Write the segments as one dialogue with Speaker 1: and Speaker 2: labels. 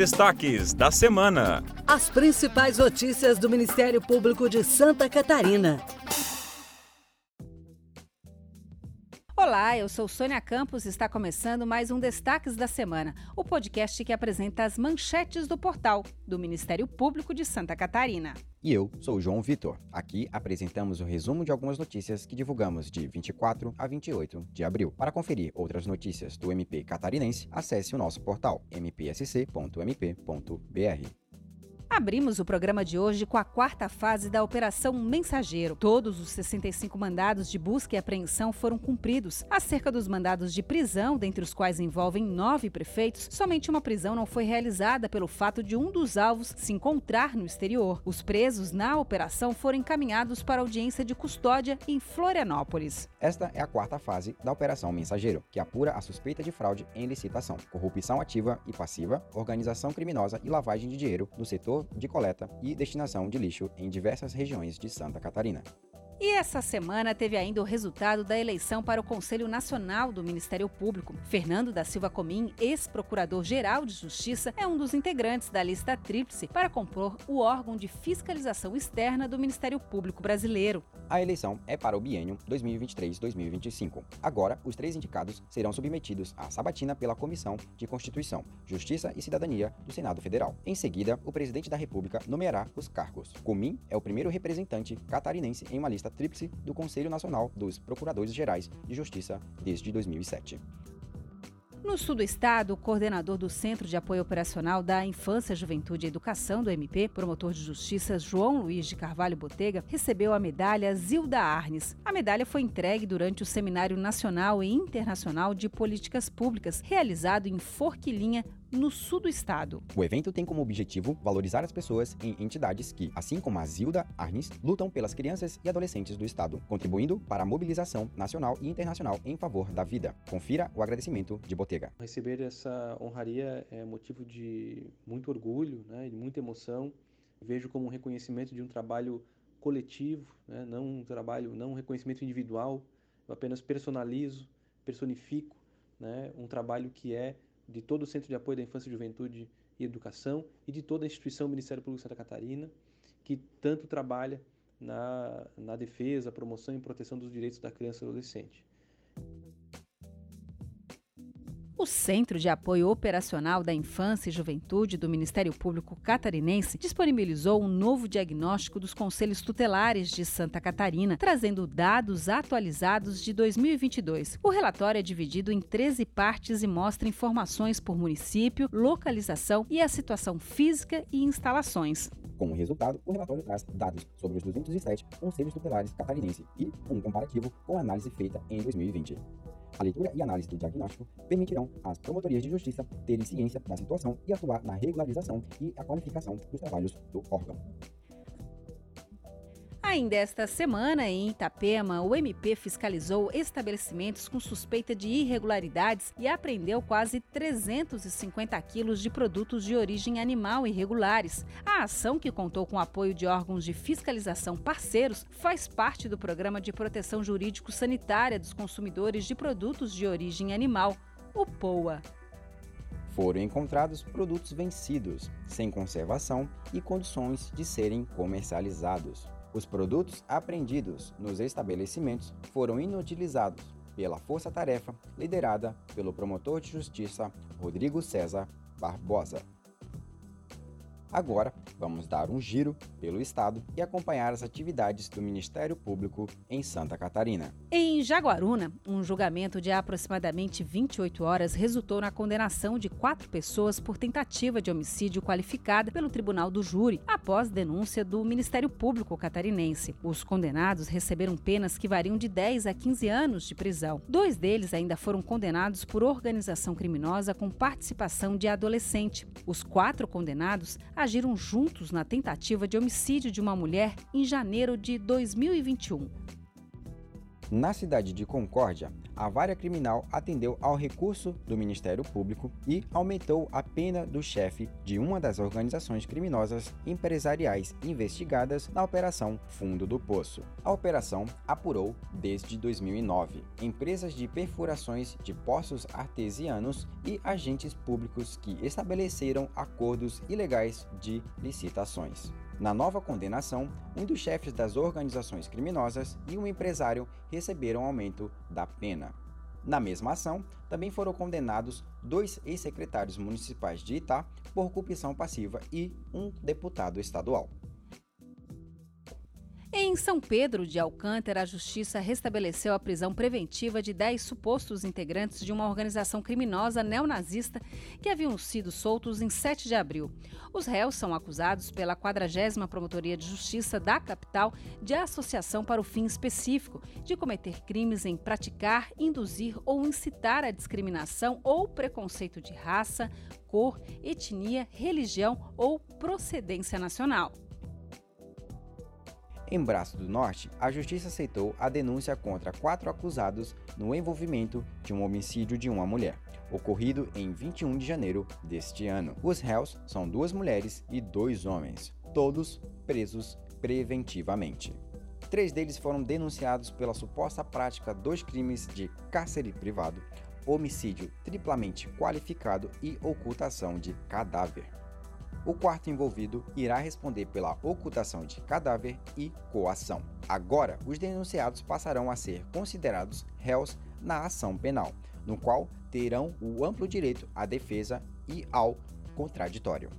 Speaker 1: destaques da semana.
Speaker 2: As principais notícias do Ministério Público de Santa Catarina.
Speaker 3: Olá, eu sou Sônia Campos e está começando mais um Destaques da Semana, o podcast que apresenta as manchetes do portal do Ministério Público de Santa Catarina.
Speaker 4: E eu sou o João Vitor. Aqui apresentamos o resumo de algumas notícias que divulgamos de 24 a 28 de abril. Para conferir outras notícias do MP catarinense, acesse o nosso portal mpsc.mp.br.
Speaker 3: Abrimos o programa de hoje com a quarta fase da Operação Mensageiro. Todos os 65 mandados de busca e apreensão foram cumpridos. Acerca dos mandados de prisão, dentre os quais envolvem nove prefeitos, somente uma prisão não foi realizada pelo fato de um dos alvos se encontrar no exterior. Os presos na operação foram encaminhados para audiência de custódia em Florianópolis.
Speaker 4: Esta é a quarta fase da Operação Mensageiro, que apura a suspeita de fraude em licitação, corrupção ativa e passiva, organização criminosa e lavagem de dinheiro no setor de coleta e destinação de lixo em diversas regiões de Santa Catarina.
Speaker 3: E essa semana teve ainda o resultado da eleição para o Conselho Nacional do Ministério Público. Fernando da Silva Comim, ex-procurador-geral de Justiça, é um dos integrantes da lista tríplice para compor o órgão de fiscalização externa do Ministério Público Brasileiro.
Speaker 4: A eleição é para o biênio 2023-2025. Agora, os três indicados serão submetidos à sabatina pela Comissão de Constituição, Justiça e Cidadania do Senado Federal. Em seguida, o presidente da República nomeará os cargos. Comim é o primeiro representante catarinense em uma lista tríplice do Conselho Nacional dos Procuradores Gerais de Justiça desde 2007.
Speaker 3: No sul do estado, o coordenador do Centro de Apoio Operacional da Infância, Juventude e Educação do MP, promotor de justiça João Luiz de Carvalho Botega, recebeu a medalha Zilda Arnes. A medalha foi entregue durante o Seminário Nacional e Internacional de Políticas Públicas, realizado em Forquilinha, no sul do estado.
Speaker 4: O evento tem como objetivo valorizar as pessoas em entidades que, assim como a Zilda Arnes, lutam pelas crianças e adolescentes do estado, contribuindo para a mobilização nacional e internacional em favor da vida. Confira o agradecimento de Botega.
Speaker 5: Receber essa honraria é motivo de muito orgulho né, e muita emoção. Vejo como um reconhecimento de um trabalho coletivo, né, não um trabalho, não um reconhecimento individual. Eu apenas personalizo, personifico né, um trabalho que é de todo o Centro de Apoio da Infância, Juventude e Educação e de toda a instituição Ministério Público Santa Catarina, que tanto trabalha na, na defesa, promoção e proteção dos direitos da criança e adolescente.
Speaker 3: O Centro de Apoio Operacional da Infância e Juventude do Ministério Público Catarinense disponibilizou um novo diagnóstico dos conselhos tutelares de Santa Catarina, trazendo dados atualizados de 2022. O relatório é dividido em 13 partes e mostra informações por município, localização e a situação física e instalações.
Speaker 4: Como resultado, o relatório traz dados sobre os 207 conselhos tutelares catarinenses e um comparativo com a análise feita em 2020. A leitura e análise do diagnóstico permitirão às promotorias de justiça terem ciência da situação e atuar na regularização e a qualificação dos trabalhos do órgão.
Speaker 3: Ainda esta semana, em Itapema, o MP fiscalizou estabelecimentos com suspeita de irregularidades e apreendeu quase 350 quilos de produtos de origem animal irregulares. A ação, que contou com o apoio de órgãos de fiscalização parceiros, faz parte do Programa de Proteção Jurídico-Sanitária dos Consumidores de Produtos de Origem Animal, o POA.
Speaker 4: Foram encontrados produtos vencidos, sem conservação e condições de serem comercializados. Os produtos apreendidos nos estabelecimentos foram inutilizados pela força-tarefa liderada pelo promotor de justiça Rodrigo César Barbosa. Agora, vamos dar um giro pelo estado e acompanhar as atividades do Ministério Público em Santa Catarina.
Speaker 3: Em Jaguaruna, um julgamento de aproximadamente 28 horas resultou na condenação de quatro pessoas por tentativa de homicídio qualificada pelo Tribunal do Júri, após denúncia do Ministério Público catarinense. Os condenados receberam penas que variam de 10 a 15 anos de prisão. Dois deles ainda foram condenados por organização criminosa com participação de adolescente. Os quatro condenados agiram juntos na tentativa de homicídio de uma mulher em janeiro de 2021.
Speaker 4: Na cidade de Concórdia, a vara criminal atendeu ao recurso do Ministério Público e aumentou a pena do chefe de uma das organizações criminosas empresariais investigadas na Operação Fundo do Poço. A operação apurou, desde 2009, empresas de perfurações de poços artesianos e agentes públicos que estabeleceram acordos ilegais de licitações. Na nova condenação, um dos chefes das organizações criminosas e um empresário receberam aumento da pena. Na mesma ação, também foram condenados dois ex-secretários municipais de Itá por corrupção passiva e um deputado estadual.
Speaker 3: Em São Pedro de Alcântara, a Justiça restabeleceu a prisão preventiva de 10 supostos integrantes de uma organização criminosa neonazista que haviam sido soltos em 7 de abril. Os réus são acusados pela 40 Promotoria de Justiça da capital de associação para o fim específico de cometer crimes em praticar, induzir ou incitar a discriminação ou preconceito de raça, cor, etnia, religião ou procedência nacional.
Speaker 4: Em Braço do Norte, a justiça aceitou a denúncia contra quatro acusados no envolvimento de um homicídio de uma mulher, ocorrido em 21 de janeiro deste ano. Os réus são duas mulheres e dois homens, todos presos preventivamente. Três deles foram denunciados pela suposta prática dos crimes de cárcere privado, homicídio triplamente qualificado e ocultação de cadáver. O quarto envolvido irá responder pela ocultação de cadáver e coação. Agora, os denunciados passarão a ser considerados réus na ação penal, no qual terão o amplo direito à defesa e ao contraditório.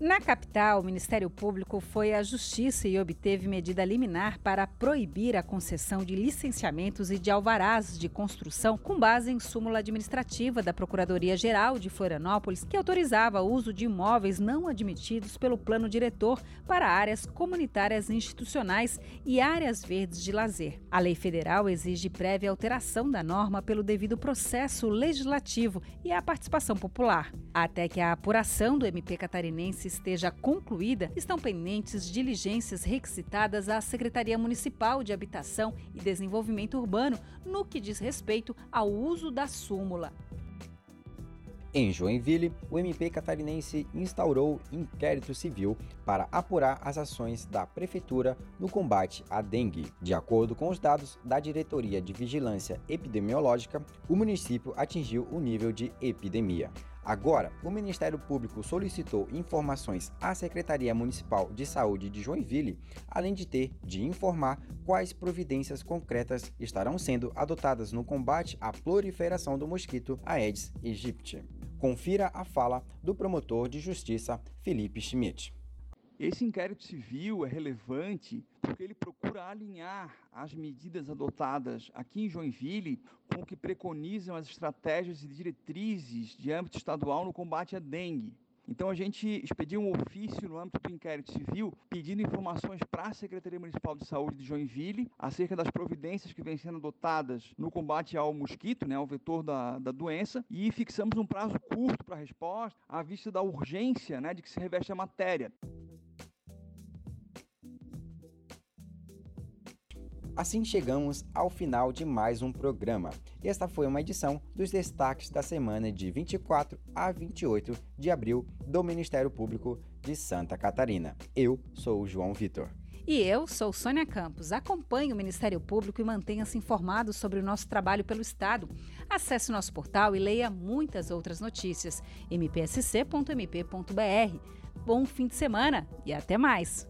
Speaker 3: Na capital, o Ministério Público foi à Justiça e obteve medida liminar para proibir a concessão de licenciamentos e de alvarás de construção com base em súmula administrativa da Procuradoria-Geral de Florianópolis, que autorizava o uso de imóveis não admitidos pelo plano diretor para áreas comunitárias institucionais e áreas verdes de lazer. A lei federal exige prévia alteração da norma pelo devido processo legislativo e a participação popular. Até que a apuração do MP catarinense esteja concluída, estão pendentes diligências requisitadas à Secretaria Municipal de Habitação e Desenvolvimento Urbano no que diz respeito ao uso da súmula.
Speaker 4: Em Joinville, o MP catarinense instaurou inquérito civil para apurar as ações da prefeitura no combate à dengue. De acordo com os dados da Diretoria de Vigilância Epidemiológica, o município atingiu o nível de epidemia. Agora, o Ministério Público solicitou informações à Secretaria Municipal de Saúde de Joinville, além de ter de informar quais providências concretas estarão sendo adotadas no combate à proliferação do mosquito Aedes aegypti. Confira a fala do promotor de justiça Felipe Schmidt.
Speaker 6: Esse inquérito civil é relevante porque ele procura alinhar as medidas adotadas aqui em Joinville com o que preconizam as estratégias e diretrizes de âmbito estadual no combate à dengue. Então a gente expediu um ofício no âmbito do inquérito civil pedindo informações para a Secretaria Municipal de Saúde de Joinville acerca das providências que vêm sendo adotadas no combate ao mosquito, né, ao vetor da, da doença, e fixamos um prazo curto para a resposta à vista da urgência né, de que se reveste a matéria.
Speaker 4: Assim chegamos ao final de mais um programa. Esta foi uma edição dos destaques da semana de 24 a 28 de abril do Ministério Público de Santa Catarina. Eu sou o João Vitor.
Speaker 3: E eu sou Sônia Campos. Acompanhe o Ministério Público e mantenha-se informado sobre o nosso trabalho pelo Estado. Acesse nosso portal e leia muitas outras notícias. mpsc.mp.br. Bom fim de semana e até mais!